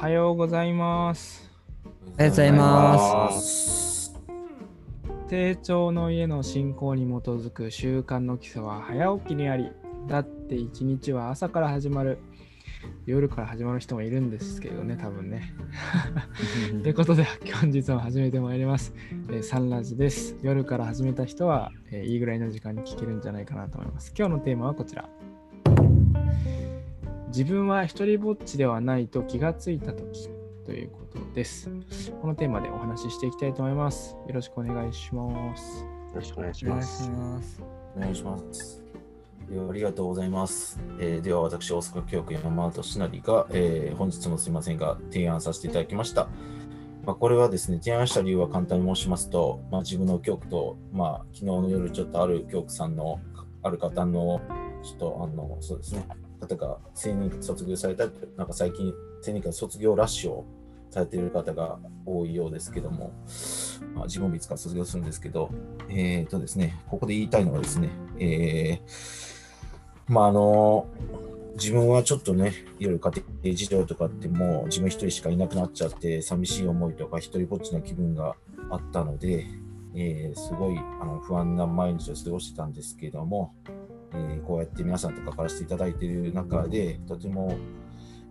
はようございます。おはようございます。成長の家の信仰に基づく習慣の基礎は早起きにあり、だって一日は朝から始まる。夜から始まる人もいるんですけどね、多分ね。ということで、本日も始めてまいります。えーサンラジです。夜から始めた人は、えーいいぐらいの時間に聞けるんじゃないかなと思います。今日のテーマはこちら。自分は一人ぼっちではないと気がついたときということです。このテーマでお話ししていきたいと思います。よろしくお願いします。よろしくお願いしお願いします。お願いします。ではありがとうございます。えーでは私、大阪教区山本しなりが、えー本日もすいませんが、提案させていただきました。まあ、これはですね、提案した理由は簡単に申しますと、まあ、自分の教区と、まあ、昨日の夜ちょっとある教区さんの、ある方の、ちょっと、あの、そうですね、方が青年卒業された、なんか最近、青年卒業ラッシュをされている方が多いようですけども、まあ、自分もいつか卒業するんですけど、えーとですね、ここで言いたいのはですね、えーまああの、自分はちょっとね、いろいろ家庭事情とかってもう自分一人しかいなくなっちゃって、寂しい思いとか一人ぼっちの気分があったので、えーすごいあの不安な毎日を過ごしてたんですけども、えーこうやって皆さんと関わらせていただいている中で、とても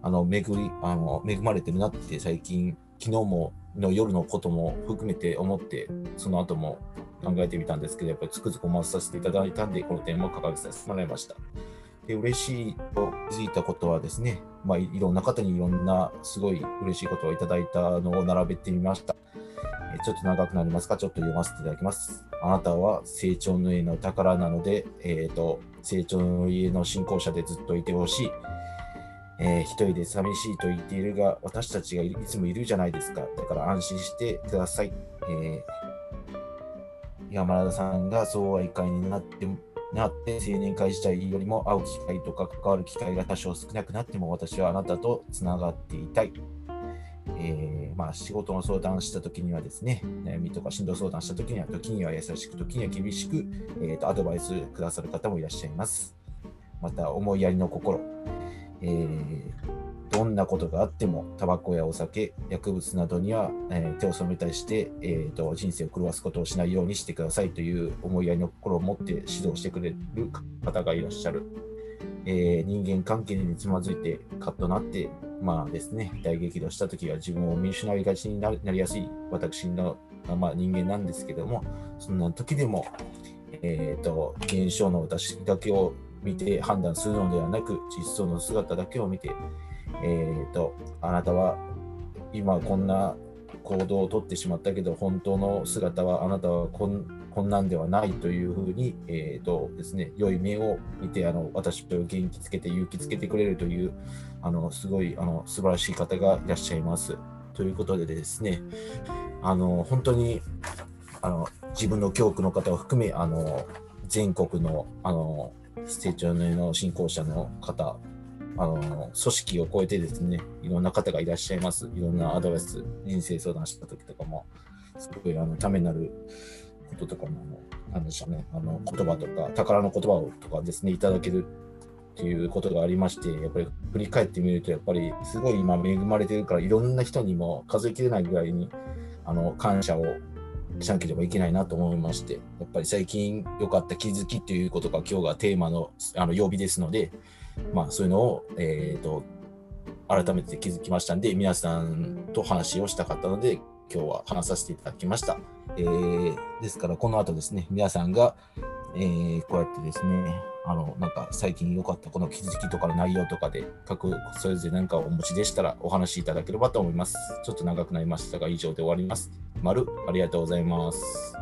あの恵りあの恵まれてるなって最近、昨日もの夜のことも含めて思って、その後も考えてみたんですけど、やっぱりつくづく思わさせていただいたんで、このテーマを掲げさせてもらいました。で嬉しいと気づいたことはですね、まあ、いいろんな方にいろんなすごい嬉しいことをいただいたのを並べてみました。ちょっと長くなりますが、ちょっと読ませていただきます。あなたは成長の家の宝なので、えーと、成長の家の信仰者でずっといてほしい。えー一人で寂しいと言っているが、私たちがいつもいるじゃないですか。だから安心してください。えー山田さんが総愛会になってなって青年会自体よりも会う機会とか関わる機会が多少少なくなっても私はあなたとつながっていたい。えーまあ、仕事の相談したときにはですね、悩みとか進路相談したときには、時には優しく、時には厳しく、えーとアドバイスくださる方もいらっしゃいます。また、思いやりの心、えーどんなことがあっても、タバコやお酒、薬物などには、えー手を染めたりして、えーと、人生を狂わすことをしないようにしてくださいという思いやりの心を持って指導してくれる方がいらっしゃる。えー人間関係につまずいてカッとなって、まあですね、大激怒したときは自分を見失いがちになりやすい私の、まあ、人間なんですけども、そんな時でも、えー、と現象の私だけを見て判断するのではなく、実相の姿だけを見て、えー、とあなたは今こんな行動をとってしまったけど、本当の姿はあなたはこんこんなんではないというふうに、えーとですね、良い目を見てあの私を元気つけて勇気つけてくれるというあのすごいあの素晴らしい方がいらっしゃいます。ということでですね、あの本当にあの自分の教区の方を含めあの全国のあの成長の信仰者の方あの組織を超えてですねいろんな方がいらっしゃいますいろんなアドバイス人生相談した時とかもすごいあのためになることとかもなんでしょうねあの言葉とか宝の言葉をとかですねいただけるっていうことがありましてやっぱり振り返ってみるとやっぱりすごい今恵まれてるからいろんな人にも数えきれないぐらいにあの感謝をしなければいけないなと思いまして、やっぱり最近良かった気づきということが今日がテーマのあの曜日ですので、まあそういうのを、えー、と改めて気づきましたんで、皆さんと話をしたかったので、今日は話させていただきました。えーですから、この後ですね、皆さんが、えーこうやってですね、あの、なんか最近良かったこの気づきとかの内容とかで、各それぞれ何かお持ちでしたらお話しいただければと思います。ちょっと長くなりましたが、以上で終わります。丸、ありがとうございます。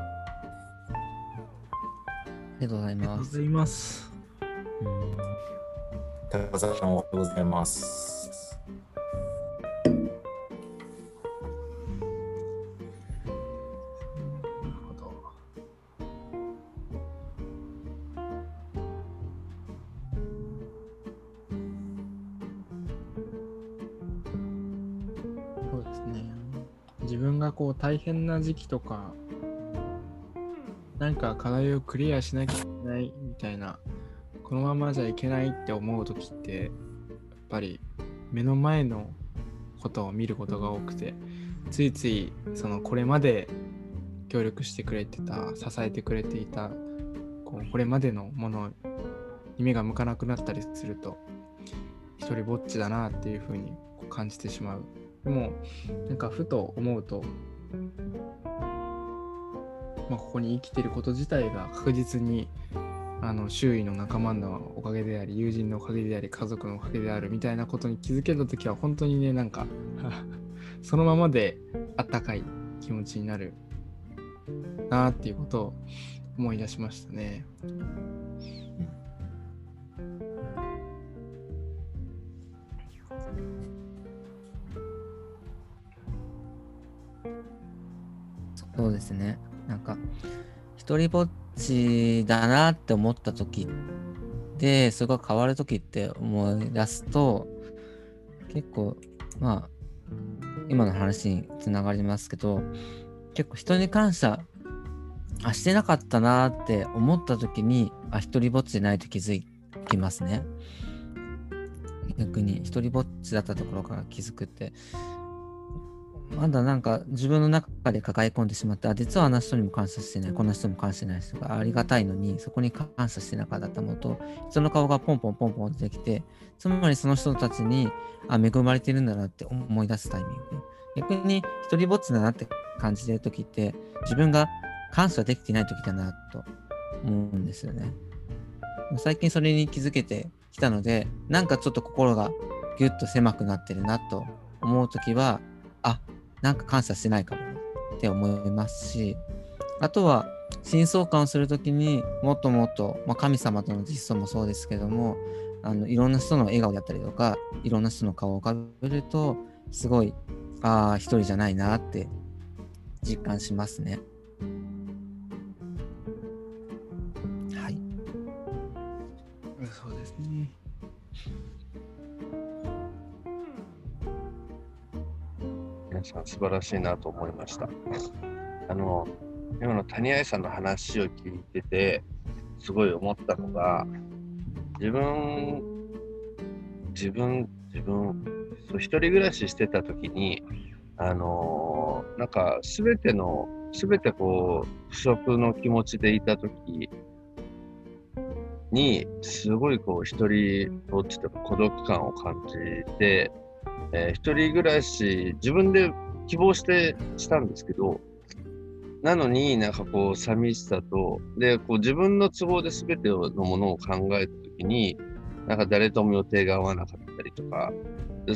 ありがとうございありがとうます。ございます。高澤さん、おはようございます。こう大変な時期とか、なんか課題をクリアしなきゃいけないみたいな、このままじゃいけないって思う時って、やっぱり目の前のことを見ることが多くてついついそのこれまで協力してくれてた支えてくれていたこうこれまでのものに目が向かなくなったりすると一人ぼっちだなっていうふうに感じてしまう。でもなんかふと思うと、まあ、ここに生きてること自体が確実にあの周囲の仲間のおかげであり友人のおかげであり家族のおかげであるみたいなことに気づけた時は本当にねなんか そのままであったかい気持ちになるなっていうことを思い出しましたね。そうですね。なんか、一人ぼっちだなって思った時で、それが変わる時って思い出すと、結構、まあ、今の話につながりますけど、結構人に感謝あしてなかったなって思った時に、あ、一人ぼっちでないと気づきますね。逆に一人ぼっちだったところから気づくってまだなんか自分の中で抱え込んでしまってあ実はあの人にも感謝してないこの人も感謝してない人がありがたいのにそこに感謝してなかったものと人の顔がポンポンポンポン出てきてつまりその人たちにあ恵まれてるんだなって思い出すタイミング。逆に一人ぼっちだなって感じてる時って自分が感謝できていない時だなと思うんですよね。最近それに気づけてきたのでなんかちょっと心がギュッと狭くなってるなと思う時はあなんか感謝してないかもって思いますしあとは真相感をする時にもっともっと、まあ、神様との実相もそうですけどもあのいろんな人の笑顔だったりとかいろんな人の顔を浮かべるとすごいああ一人じゃないなって実感しますね。素晴らしいなと思いました。あの、今の谷愛さんの話を聞いてて、すごい思ったのが、自分、自分、自分、そう一人暮らししてた時に、あのなんか全ての、全てこう、不足の気持ちでいた時に、すごいこう、一人ぼっちとか孤独感を感じて、えー一人暮らし、自分で希望してしたんですけど、なのになんかこう寂しさと、で、こう自分の都合で全てのものを考えたときに、なんか誰とも予定が合わなかったりとか、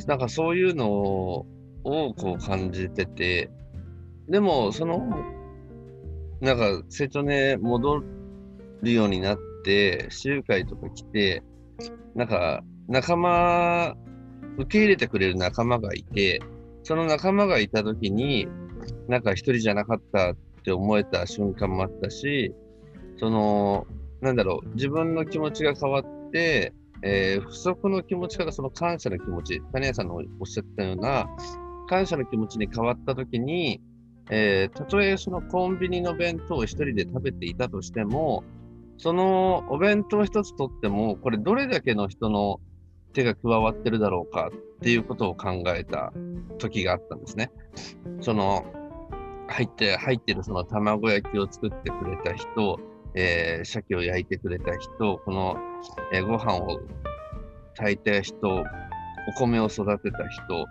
なんかそういうのをこう感じてて、でもその、なんか成長ね、戻るようになって、集会とか来て、なんか仲間、受け入れてくれる仲間がいて、その仲間がいたときに、なんか一人じゃなかったって思えた瞬間もあったし、その、なんだろう、自分の気持ちが変わって、えー不足の気持ちからその感謝の気持ち、谷谷さんのおっしゃったような、感謝の気持ちに変わったときに、えーたとえそのコンビニの弁当を一人で食べていたとしても、そのお弁当一つとっても、これどれだけの人の手が加わってるだろうかっていうことを考えた時があったんですね。その入って入ってるその卵焼きを作ってくれた人、えー鮭を焼いてくれた人、この、えーご飯を炊いた人、お米を育てた人、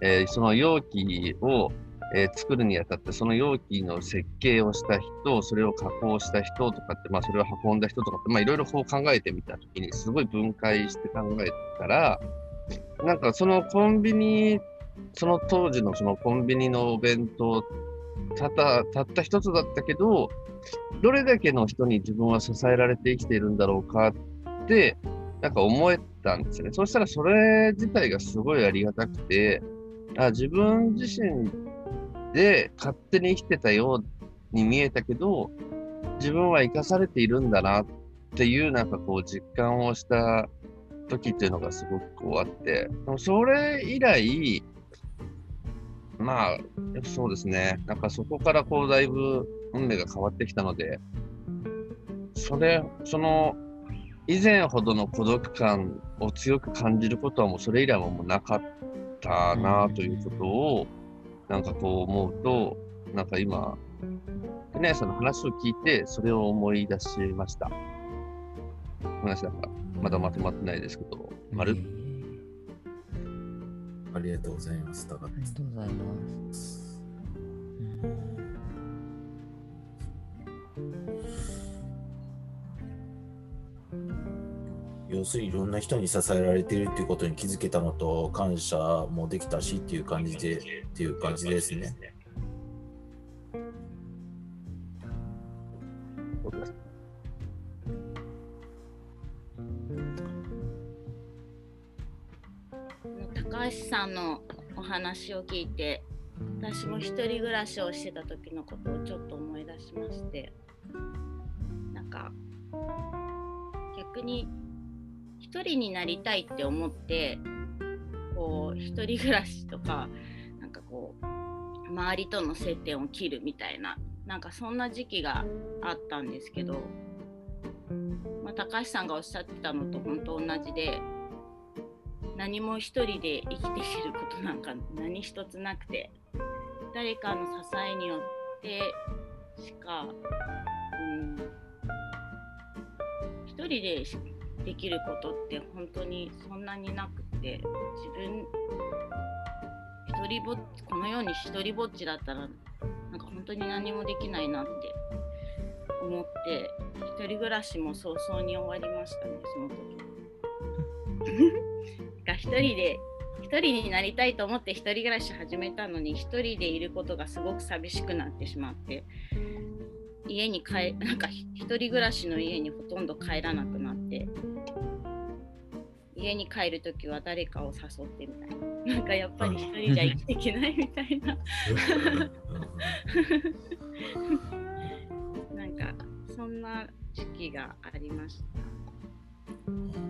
えーその容器を、えー作るにあたって、その容器の設計をした人、それを加工した人とかって、まあ、それを運んだ人とかって、いろいろこう考えてみたときに、すごい分解して考えたら、なんかそのコンビニ、その当時のそのコンビニのお弁当、たった、たった一つだったけど、どれだけの人に自分は支えられて生きているんだろうかって、なんか思えたんですよね。そしたらそれ自体がすごいありがたくて、あ自分自身で勝手に生きてたように見えたけど、自分は生かされているんだなっていうなんかこう実感をした時っていうのがすごくこうあって、でもそれ以来、まあ、そうですね。なんかそこからこうだいぶ運命が変わってきたので、それ、その、以前ほどの孤独感を強く感じることはもうそれ以来はもうなかったなということを、なんかこう思うと、なんか今、ね、その話を聞いて、それを思い出しました。話なんか、まだまとまってないですけど、まるありがとうございます。高ありがとうございます。要するにいろんな人に支えられているっていうことに気づけたのと感謝もできたしっていう感じでっていう感じですね。話を聞いて私も一人暮らしをしてた時のことをちょっと思い出しましてなんか逆に一人になりたいって思ってこう一人暮らしとかなんかこう周りとの接点を切るみたいななんかそんな時期があったんですけど、まあ、高橋さんがおっしゃってたのと本当同じで何も一人で生きていることなんか何一つなくて誰かの支えによってしか、うん、一人でできることって本当にそんなになくて自分一人ぼっこのように一人ぼっちだったらなんか本当に何もできないなって思って一人暮らしも早々に終わりましたねその時。が一人で一人になりたいと思って一人暮らし始めたのに一人でいることがすごく寂しくなってしまって家に帰 なんか一人暮らしの家にほとんど帰らなくなって家に帰るときは誰かを誘ってみたいな なんかやっぱり一人じゃ生きていけないみたいな なんかそんな時期がありました。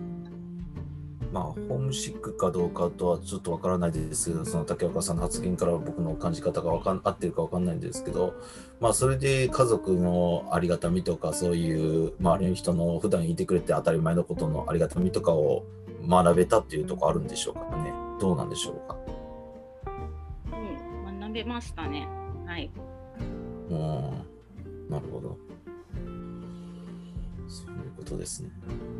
まあ、ホームシックかどうかとはちょっとわからないですけど、その竹岡さんの発言から僕の感じ方がわかん合ってるかわかんないんですけど、まあ、それで家族のありがたみとか、そういう周りの人の普段いてくれて当たり前のことのありがたみとかを学べたっていうところあるんでしょうかね。どうなんでしょうか。うん、学べましたね。はい。うん、なるほど。そういうことですね。うん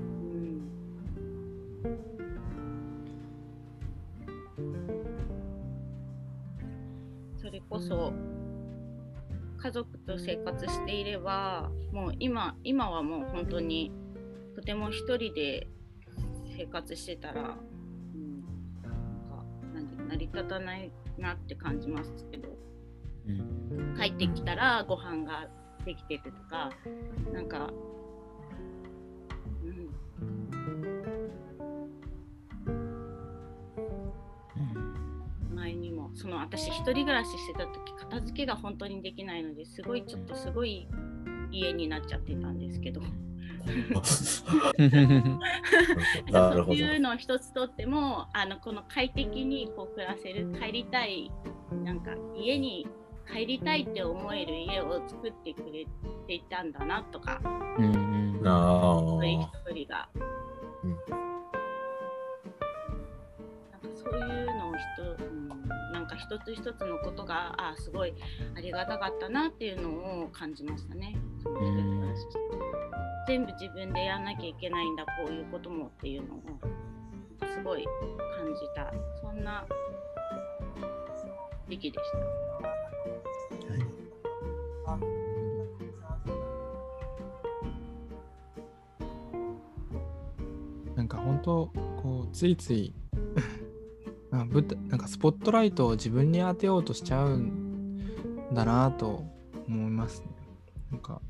家族と生活していればもう今今はもう本当にとても一人で生活してたら、うん、なんか成り立たないなって感じますけどうん。帰ってきたらご飯ができてるとかなんか、その私一人暮らししてた時片付けが本当にできないのですごいちょっとすごい家になっちゃってたんですけど そういうのを一つとってもあのこの快適にこう暮らせる帰りたいなんか家に帰りたいって思える家を作ってくれていたんだなとかうあ一人あ。一人が。うんなんかそういうのを人、一つ一つのことがあすごいありがたかったなっていうのを感じましたね。その全部自分でやんなきゃいけないんだこういうこともっていうのをすごい感じたそんな時期でした。なんか本当こうついついなんかスポットライトを自分に当てようとしちゃうんだなと思いますね。なんか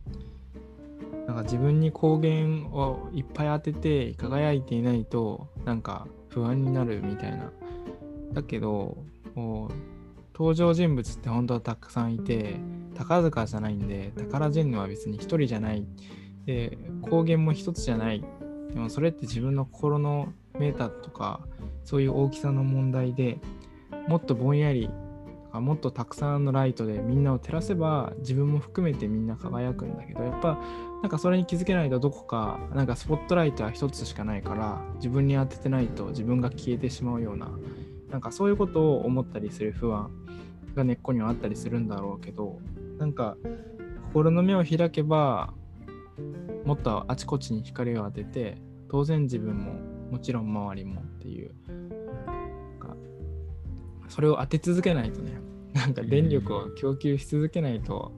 なんか自分に光源をいっぱい当てて輝いていないとなんか不安になるみたいな。だけどこう登場人物って本当はたくさんいて宝塚じゃないんで宝ジェンヌは別に一人じゃないで光源も一つじゃないでもそれって自分の心のメーターとかそういう大きさの問題でもっとぼんやりもっとたくさんのライトでみんなを照らせば自分も含めてみんな輝くんだけどやっぱなんかそれに気づけないとどこかなんかスポットライトは一つしかないから自分に当ててないと自分が消えてしまうようななんかそういうことを思ったりする不安が根っこにはあったりするんだろうけどなんか心の目を開けばもっとあちこちに光を当てて当然自分ももちろん周りもっていう。なんかそれを当て続けないとね。なんか電力を供給し続けないと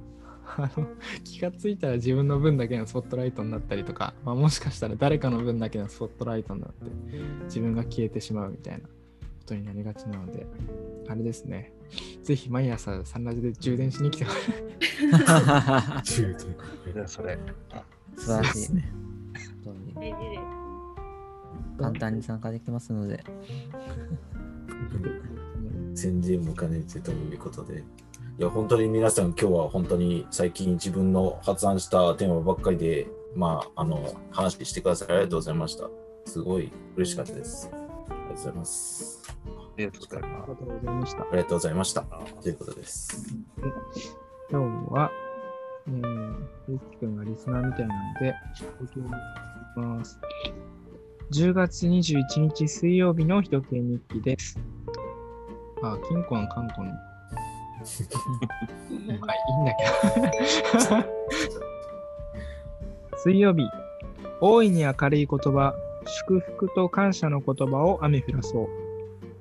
あの気がついたら自分の分だけのスポットライトになったりとか、まあ、もしかしたら誰かの分だけのスポットライトになって自分が消えてしまうみたいな。ことになりがちなのであれですね。ぜひ毎朝サンラジで充電しに来てほしい充電。じゃあそれ。素晴らしい。ですね。簡単に参加できますので。宣伝も兼ねてということで。いや、本当に皆さん、今日は本当に最近自分の発案したテーマばっかりで、まあ、あの、話してくださりありがとうございました。すごい嬉しかったです。ありがとうございます。ありがとうございまありがとうございましたありがとうございました。ということです。今日は、えー、ゆうきくんがリスナーみたいなので、ご協力いきます。10月21日水曜日の一系日記です。あ、金庫の観光の。まあいいんだけど。水曜日、大いに明るい言葉、祝福と感謝の言葉を雨降らそう。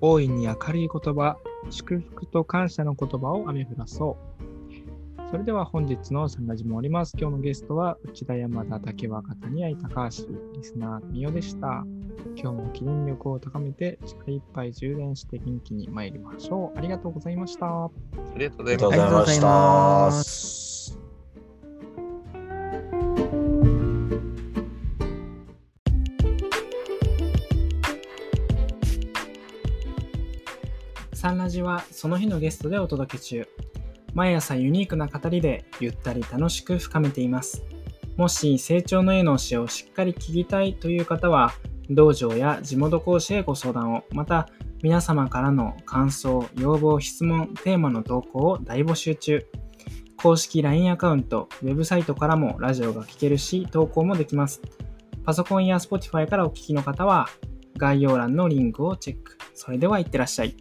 大いに明るい言葉、祝福と感謝の言葉を雨降らそう。それでは本日のサンラジも終わります。今日のゲストは内田山田竹若谷愛高橋リスナーみよでした。今日も記念力を高めて力いっぱい充電して元気に参りましょう。ありがとうございました。ありがとうございました。サンラジはその日のゲストでお届け中。毎朝ユニークな語りでゆったり楽しく深めています。もし成長の絵の教えをしっかり聞きたいという方は、道場や地元講師へご相談を、また皆様からの感想、要望、質問、テーマの投稿を大募集中。公式 LINE アカウント、ウェブサイトからもラジオが聞けるし、投稿もできます。パソコンや Spotify からお聞きの方は、概要欄のリンクをチェック。それではいってらっしゃい。